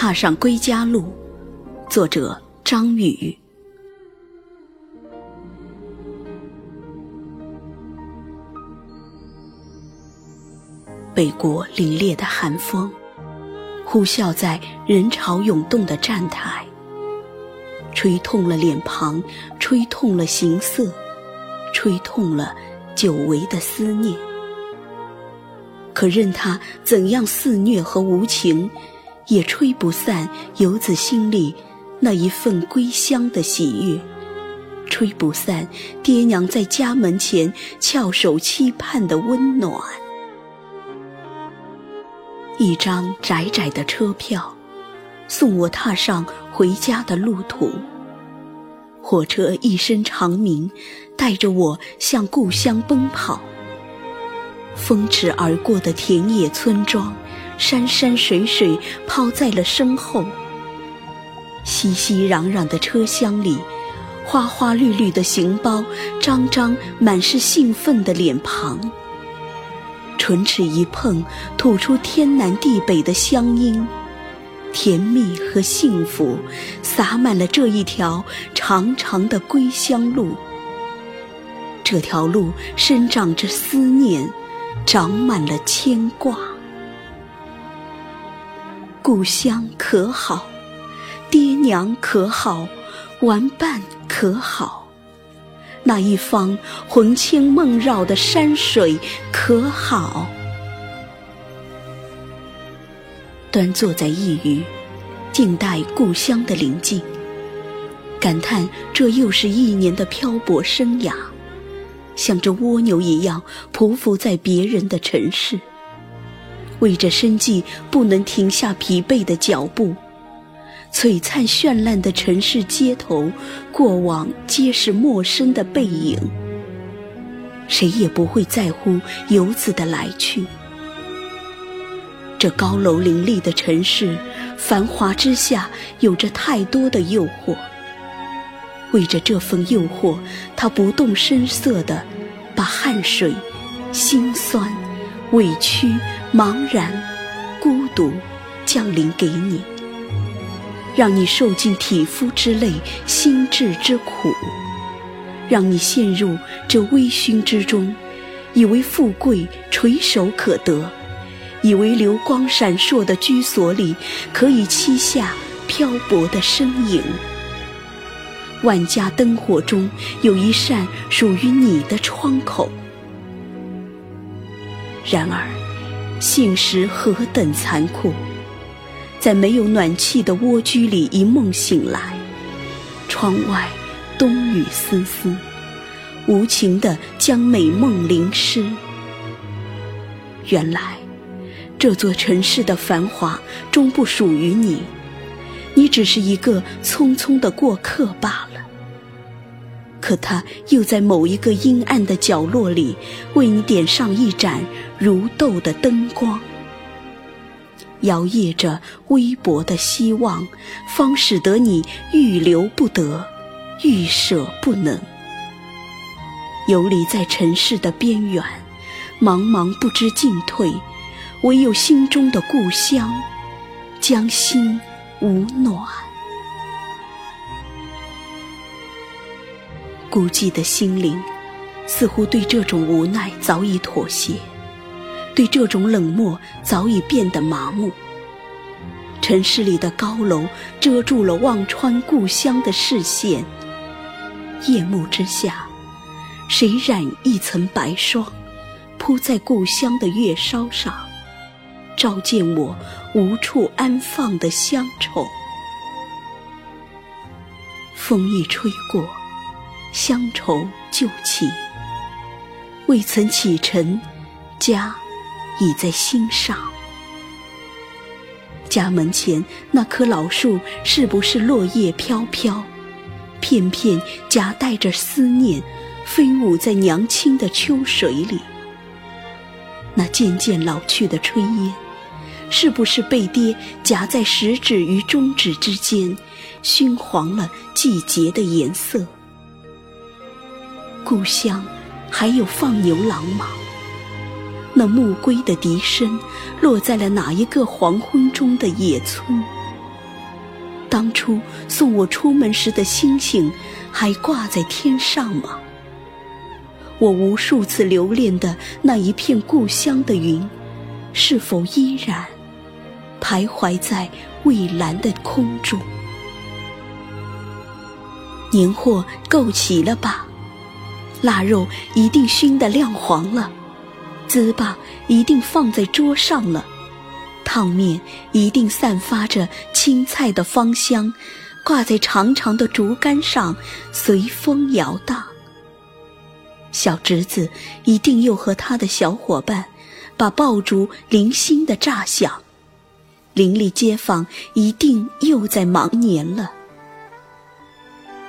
踏上归家路，作者张宇。北国凛冽的寒风，呼啸在人潮涌动的站台，吹痛了脸庞，吹痛了形色，吹痛了久违的思念。可任他怎样肆虐和无情，也吹不散游子心里那一份归乡的喜悦，吹不散爹娘在家门前翘首期盼的温暖。一张窄窄的车票，送我踏上回家的路途。火车一声长鸣，带着我向故乡奔跑。风驰而过的田野村庄，山山水水抛在了身后。熙熙攘攘的车厢里，花花绿绿的行包，张张满是兴奋的脸庞。唇齿一碰，吐出天南地北的乡音，甜蜜和幸福洒满了这一条长长的归乡路。这条路生长着思念，长满了牵挂。故乡可好？爹娘可好？玩伴可好？那一方魂牵梦绕的山水可好？端坐在一隅，静待故乡的临近，感叹这又是一年的漂泊生涯，像这蜗牛一样匍匐在别人的城市，为着生计不能停下疲惫的脚步。璀璨绚烂的城市街头，过往皆是陌生的背影。谁也不会在乎游子的来去。这高楼林立的城市，繁华之下有着太多的诱惑。为着这份诱惑，他不动声色地把汗水、心酸、委屈、茫然、孤独降临给你。让你受尽体肤之累、心智之苦，让你陷入这微醺之中，以为富贵垂手可得，以为流光闪烁的居所里可以栖下漂泊的身影。万家灯火中有一扇属于你的窗口。然而，现实何等残酷！在没有暖气的蜗居里，一梦醒来，窗外冬雨丝丝，无情地将美梦淋湿。原来，这座城市的繁华终不属于你，你只是一个匆匆的过客罢了。可它又在某一个阴暗的角落里，为你点上一盏如豆的灯光。摇曳着微薄的希望，方使得你欲留不得，欲舍不能。游离在尘世的边缘，茫茫不知进退，唯有心中的故乡，将心无暖。孤寂的心灵，似乎对这种无奈早已妥协。对这种冷漠早已变得麻木。城市里的高楼遮住了望穿故乡的视线。夜幕之下，谁染一层白霜，铺在故乡的月梢上，照见我无处安放的乡愁。风一吹过，乡愁旧起。未曾启程，家。已在心上。家门前那棵老树，是不是落叶飘飘，片片夹带着思念，飞舞在娘亲的秋水里？那渐渐老去的炊烟，是不是被爹夹在食指与中指之间，熏黄了季节的颜色？故乡还有放牛郎吗？那暮归的笛声，落在了哪一个黄昏中的野村？当初送我出门时的星星，还挂在天上吗？我无数次留恋的那一片故乡的云，是否依然徘徊在蔚蓝的空中？年货够齐了吧？腊肉一定熏得亮黄了，糍粑一定放在桌上了，烫面一定散发着青菜的芳香，挂在长长的竹竿上，随风摇荡。小侄子一定又和他的小伙伴，把爆竹零星的炸响，邻里街坊一定又在忙年了。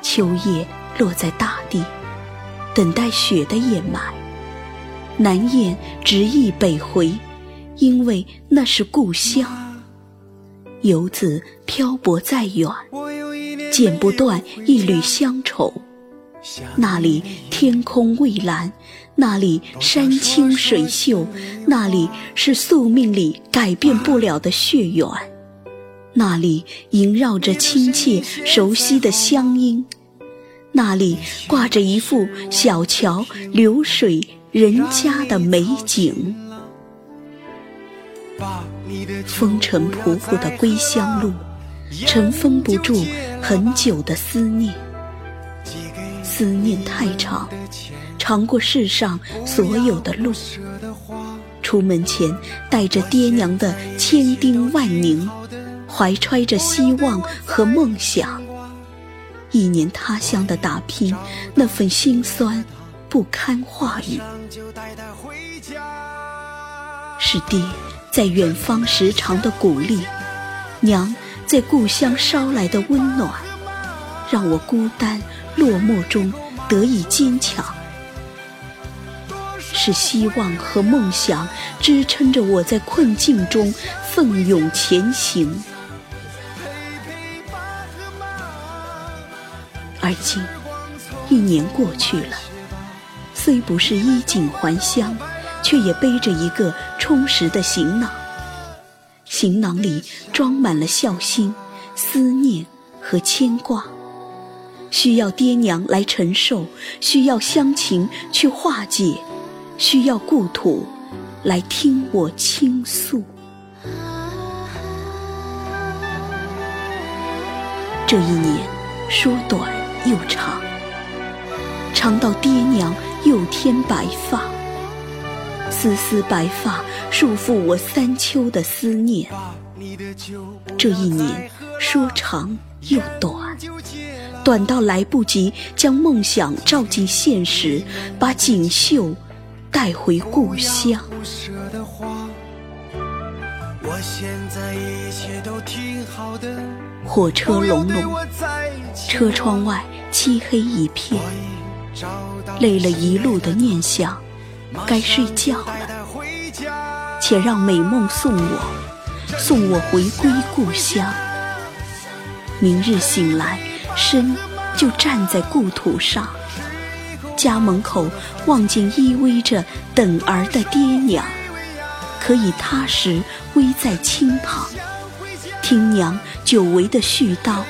秋叶落在大地。等待雪的掩埋，南雁执意北回，因为那是故乡。游子漂泊再远，剪不断一缕乡愁。那里天空蔚蓝，那里山清水秀，那里是宿命里改变不了的血缘，那里萦绕着亲切熟悉的乡音。那里挂着一幅小桥流水人家的美景，风尘仆仆的归乡路，尘封不住很久的思念。思念太长，长过世上所有的路。出门前带着爹娘的千叮万咛，怀揣着希望和梦想。一年他乡的打拼，那份心酸不堪话语。是爹在远方时常的鼓励，娘在故乡捎来的温暖，让我孤单落寞中得以坚强。是希望和梦想支撑着我在困境中奋勇前行。而今，一年过去了，虽不是衣锦还乡，却也背着一个充实的行囊。行囊里装满了孝心、思念和牵挂，需要爹娘来承受，需要乡情去化解，需要故土来听我倾诉。这一年，说短。又长，长到爹娘又添白发，丝丝白发束缚我三秋的思念。这一年说长又短，短到来不及将梦想照进现实，把锦绣带回故乡。火车隆隆，车窗外漆黑一片，累了一路的念想，该睡觉了。且让美梦送我，送我回归故乡。明日醒来，身就站在故土上，家门口望见依偎着等儿的爹娘。可以踏实偎在亲旁，听娘久违的絮叨；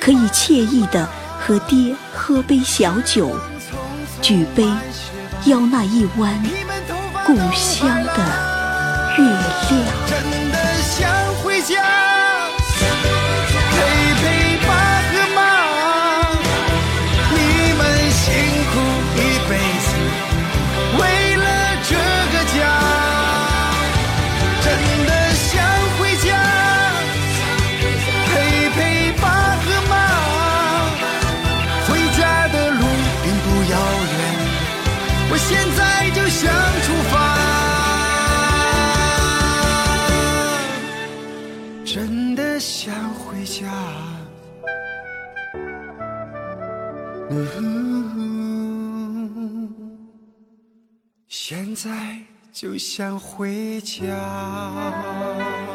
可以惬意的和爹喝杯小酒，举杯邀那一弯故乡的月亮。呜现在就想回家。